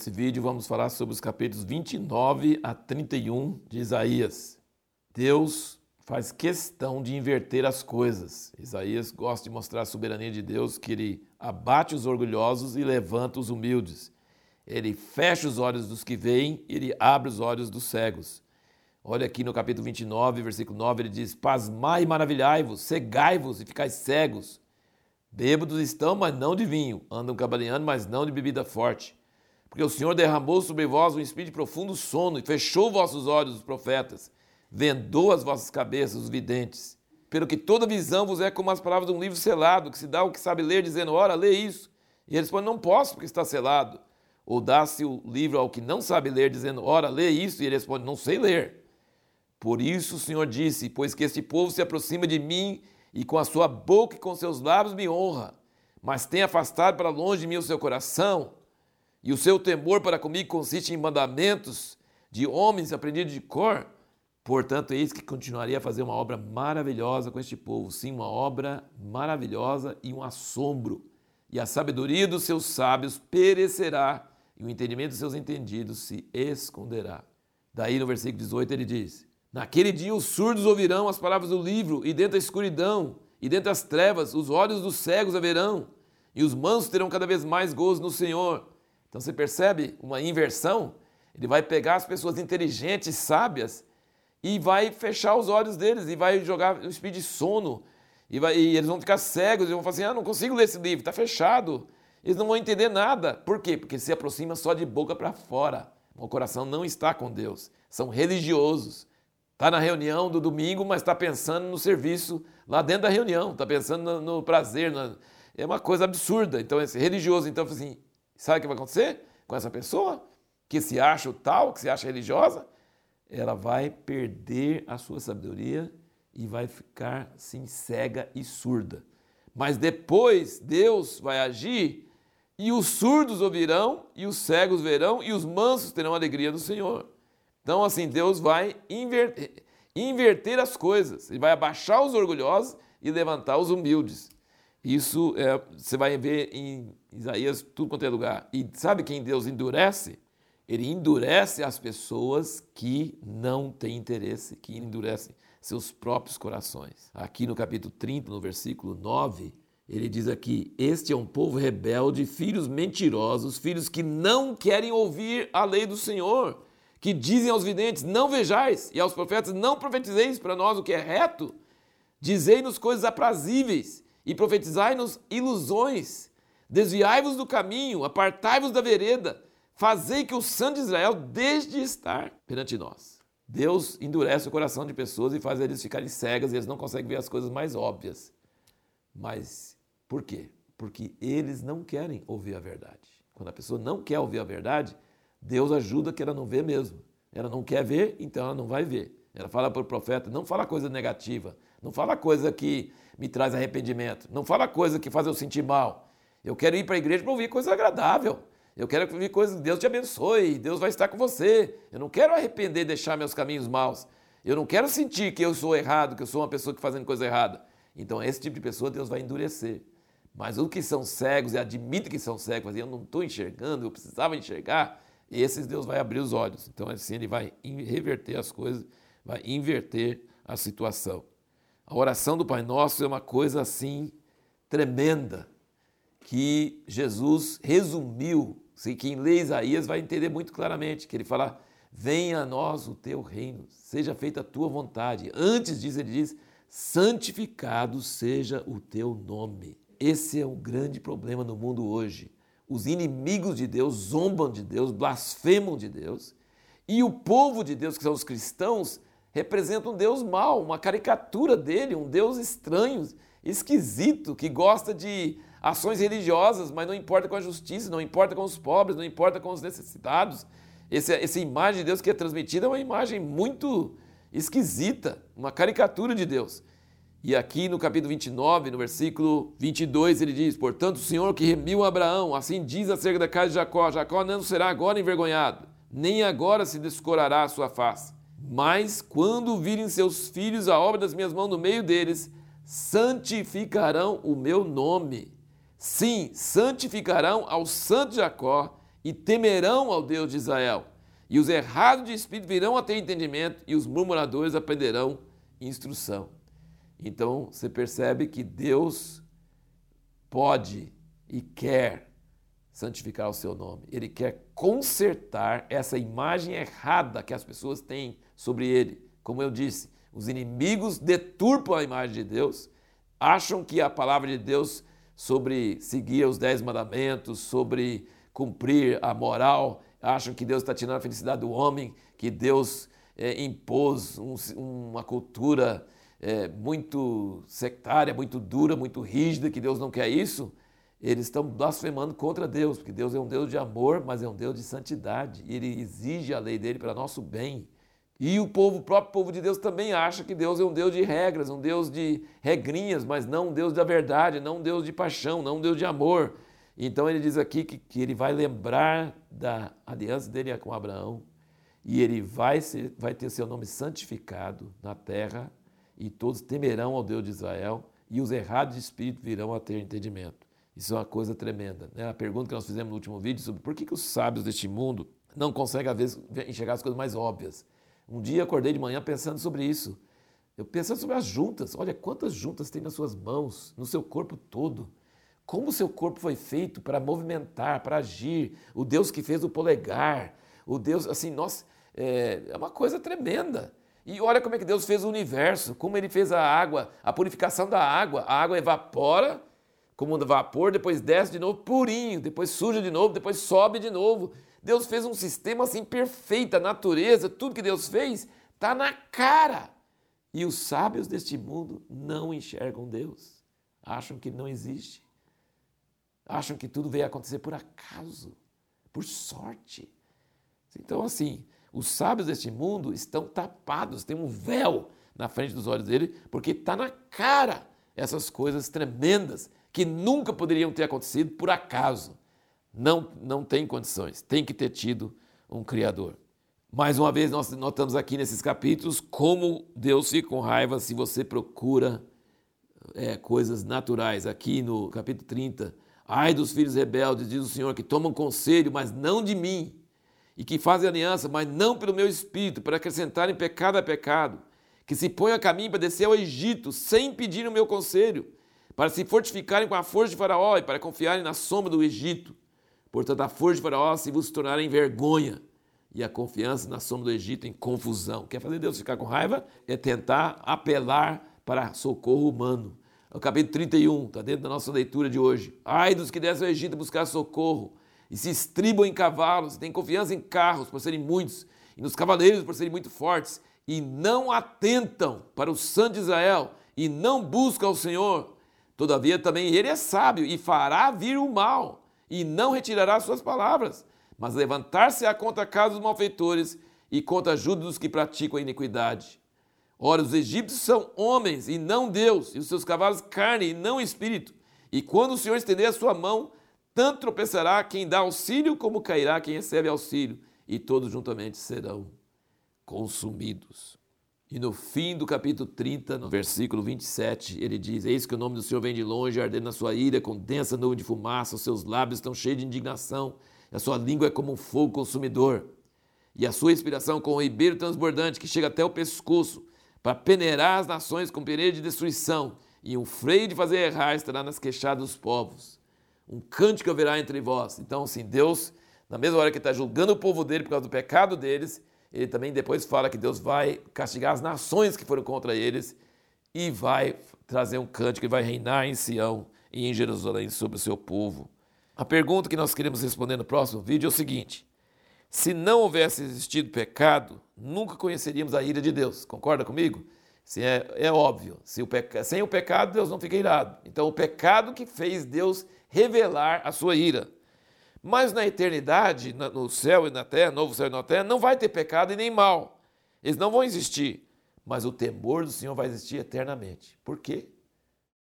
nesse vídeo vamos falar sobre os capítulos 29 a 31 de Isaías. Deus faz questão de inverter as coisas. Isaías gosta de mostrar a soberania de Deus, que ele abate os orgulhosos e levanta os humildes. Ele fecha os olhos dos que veem e ele abre os olhos dos cegos. Olha aqui no capítulo 29, versículo 9, ele diz: Pasmai e maravilhai-vos, cegai-vos e ficais cegos. Bêbados estão, mas não de vinho, andam cambaleando, mas não de bebida forte. Porque o Senhor derramou sobre vós um espírito de profundo sono e fechou vossos olhos, os profetas, vendou as vossas cabeças, os videntes. Pelo que toda visão vos é como as palavras de um livro selado, que se dá o que sabe ler, dizendo: Ora, lê isso. E ele responde: Não posso, porque está selado. Ou dá-se o livro ao que não sabe ler, dizendo: Ora, lê isso. E ele responde: Não sei ler. Por isso o Senhor disse: Pois que este povo se aproxima de mim e com a sua boca e com seus lábios me honra, mas tem afastado para longe de mim o seu coração, e o seu temor para comigo consiste em mandamentos de homens aprendidos de cor. Portanto, eis que continuaria a fazer uma obra maravilhosa com este povo, sim, uma obra maravilhosa e um assombro. E a sabedoria dos seus sábios perecerá, e o entendimento dos seus entendidos se esconderá. Daí no versículo 18 ele diz: Naquele dia os surdos ouvirão as palavras do livro, e dentro da escuridão, e dentro das trevas, os olhos dos cegos haverão, e os mansos terão cada vez mais gozo no Senhor. Então você percebe uma inversão? Ele vai pegar as pessoas inteligentes, sábias, e vai fechar os olhos deles, e vai jogar um espírito de sono, e, vai, e eles vão ficar cegos, e vão falar assim: ah, não consigo ler esse livro, está fechado. Eles não vão entender nada. Por quê? Porque se aproxima só de boca para fora. O coração não está com Deus. São religiosos Está na reunião do domingo, mas está pensando no serviço lá dentro da reunião, está pensando no, no prazer. É uma coisa absurda. Então, esse religioso, então, assim, sabe o que vai acontecer com essa pessoa? Que se acha o tal, que se acha religiosa, ela vai perder a sua sabedoria e vai ficar, assim, cega e surda. Mas depois Deus vai agir e os surdos ouvirão, e os cegos verão, e os mansos terão a alegria do Senhor. Então, assim, Deus vai inverter, inverter as coisas. Ele vai abaixar os orgulhosos e levantar os humildes. Isso é, você vai ver em Isaías, tudo quanto é lugar. E sabe quem Deus endurece? Ele endurece as pessoas que não têm interesse, que endurecem seus próprios corações. Aqui no capítulo 30, no versículo 9, ele diz aqui: Este é um povo rebelde, filhos mentirosos, filhos que não querem ouvir a lei do Senhor que dizem aos videntes: Não vejais, e aos profetas: Não profetizeis para nós o que é reto. Dizei-nos coisas aprazíveis e profetizai-nos ilusões. Desviai-vos do caminho, apartai-vos da vereda, fazei que o santo de Israel deixe de estar perante nós. Deus endurece o coração de pessoas e faz eles ficarem cegas e eles não conseguem ver as coisas mais óbvias. Mas por quê? Porque eles não querem ouvir a verdade. Quando a pessoa não quer ouvir a verdade, Deus ajuda que ela não vê mesmo. Ela não quer ver, então ela não vai ver. Ela fala para o profeta: não fala coisa negativa, não fala coisa que me traz arrependimento, não fala coisa que faz eu sentir mal. Eu quero ir para a igreja para ouvir coisa agradável. Eu quero ouvir coisas, Deus te abençoe, Deus vai estar com você. Eu não quero arrepender, deixar meus caminhos maus. Eu não quero sentir que eu sou errado, que eu sou uma pessoa que fazendo coisa errada. Então, esse tipo de pessoa Deus vai endurecer. Mas os que são cegos e admitem que são cegos, eu não estou enxergando, eu precisava enxergar, esses Deus vai abrir os olhos. Então, assim, ele vai reverter as coisas, vai inverter a situação. A oração do Pai Nosso é uma coisa assim tremenda que Jesus resumiu. Se quem lê Isaías vai entender muito claramente que ele fala: "Venha a nós o teu reino, seja feita a tua vontade". Antes disso ele diz: "Santificado seja o teu nome". Esse é o grande problema no mundo hoje os inimigos de Deus zombam de Deus, blasfemam de Deus, e o povo de Deus, que são os cristãos, representa um Deus mau, uma caricatura dele, um Deus estranho, esquisito, que gosta de ações religiosas, mas não importa com a justiça, não importa com os pobres, não importa com os necessitados. Esse, essa imagem de Deus que é transmitida é uma imagem muito esquisita, uma caricatura de Deus. E aqui no capítulo 29, no versículo 22, ele diz: Portanto, o Senhor que remiu Abraão, assim diz acerca da casa de Jacó: Jacó não será agora envergonhado, nem agora se descorará a sua face. Mas quando virem seus filhos a obra das minhas mãos no meio deles, santificarão o meu nome. Sim, santificarão ao santo Jacó e temerão ao Deus de Israel. E os errados de espírito virão a ter entendimento, e os murmuradores aprenderão instrução. Então você percebe que Deus pode e quer santificar o seu nome. Ele quer consertar essa imagem errada que as pessoas têm sobre ele. Como eu disse, os inimigos deturpam a imagem de Deus, acham que a palavra de Deus sobre seguir os dez mandamentos, sobre cumprir a moral, acham que Deus está tirando a felicidade do homem, que Deus é, impôs um, uma cultura é, muito sectária, muito dura, muito rígida, que Deus não quer isso, eles estão blasfemando contra Deus, porque Deus é um Deus de amor, mas é um Deus de santidade. E Ele exige a lei dele para nosso bem. E o povo, o próprio povo de Deus também acha que Deus é um Deus de regras, um Deus de regrinhas, mas não um Deus da verdade, não um Deus de paixão, não um Deus de amor. Então ele diz aqui que, que ele vai lembrar da aliança dele com Abraão e ele vai, ser, vai ter seu nome santificado na terra e todos temerão ao Deus de Israel e os errados de espírito virão a ter entendimento. Isso é uma coisa tremenda. Né? A pergunta que nós fizemos no último vídeo sobre por que, que os sábios deste mundo não conseguem, às vezes, enxergar as coisas mais óbvias. Um dia acordei de manhã pensando sobre isso. Eu pensando sobre as juntas. Olha quantas juntas tem nas suas mãos, no seu corpo todo. Como o seu corpo foi feito para movimentar, para agir. O Deus que fez o polegar. O Deus, assim, nossa, é, é uma coisa tremenda. E olha como é que Deus fez o universo, como ele fez a água, a purificação da água. A água evapora como um vapor, depois desce de novo purinho, depois suja de novo, depois sobe de novo. Deus fez um sistema assim perfeito, a natureza, tudo que Deus fez está na cara. E os sábios deste mundo não enxergam Deus, acham que não existe, acham que tudo veio acontecer por acaso, por sorte. Então, assim, os sábios deste mundo estão tapados, tem um véu na frente dos olhos dele, porque está na cara essas coisas tremendas que nunca poderiam ter acontecido por acaso. Não, não tem condições, tem que ter tido um Criador. Mais uma vez, nós notamos aqui nesses capítulos como Deus fica com raiva se você procura é, coisas naturais. Aqui no capítulo 30, ai dos filhos rebeldes, diz o Senhor, que tomam conselho, mas não de mim, e que fazem aliança, mas não pelo meu espírito, para acrescentarem pecado a pecado, que se põem a caminho para descer ao Egito, sem pedir o meu conselho, para se fortificarem com a força de Faraó e para confiarem na sombra do Egito. Portanto, a força de Faraó se vos tornará em vergonha e a confiança na sombra do Egito em confusão. Quer fazer Deus ficar com raiva? É tentar apelar para socorro humano. É o capítulo 31, está dentro da nossa leitura de hoje. Ai dos que descem ao Egito buscar socorro e se estribam em cavalos, têm confiança em carros por serem muitos, e nos cavaleiros por serem muito fortes, e não atentam para o Santo de Israel, e não buscam o Senhor, Todavia também ele é sábio e fará vir o mal, e não retirará suas palavras, mas levantar-se-á contra a casa dos malfeitores e contra a ajuda dos que praticam a iniquidade. Ora, os egípcios são homens e não Deus, e os seus cavalos carne e não espírito. E quando o Senhor estender a sua mão, tanto tropeçará quem dá auxílio, como cairá quem recebe auxílio, e todos juntamente serão consumidos. E no fim do capítulo 30, no versículo 27, ele diz: Eis que o nome do Senhor vem de longe, ardendo na sua ira, com densa nuvem de fumaça, os seus lábios estão cheios de indignação, a sua língua é como um fogo consumidor, e a sua inspiração como um ribeiro transbordante que chega até o pescoço, para peneirar as nações com peneira de destruição, e um freio de fazer errar estará nas queixadas dos povos. Um cântico haverá entre vós. Então, assim, Deus, na mesma hora que está julgando o povo dele por causa do pecado deles, ele também depois fala que Deus vai castigar as nações que foram contra eles e vai trazer um cântico e vai reinar em Sião e em Jerusalém sobre o seu povo. A pergunta que nós queremos responder no próximo vídeo é o seguinte: se não houvesse existido pecado, nunca conheceríamos a ira de Deus. Concorda comigo? Se é, é óbvio. Se o peca... Sem o pecado, Deus não fica irado. Então, o pecado que fez Deus revelar a sua ira. Mas na eternidade, no céu e na terra, novo céu e nova terra, não vai ter pecado e nem mal. Eles não vão existir. Mas o temor do Senhor vai existir eternamente. Por quê?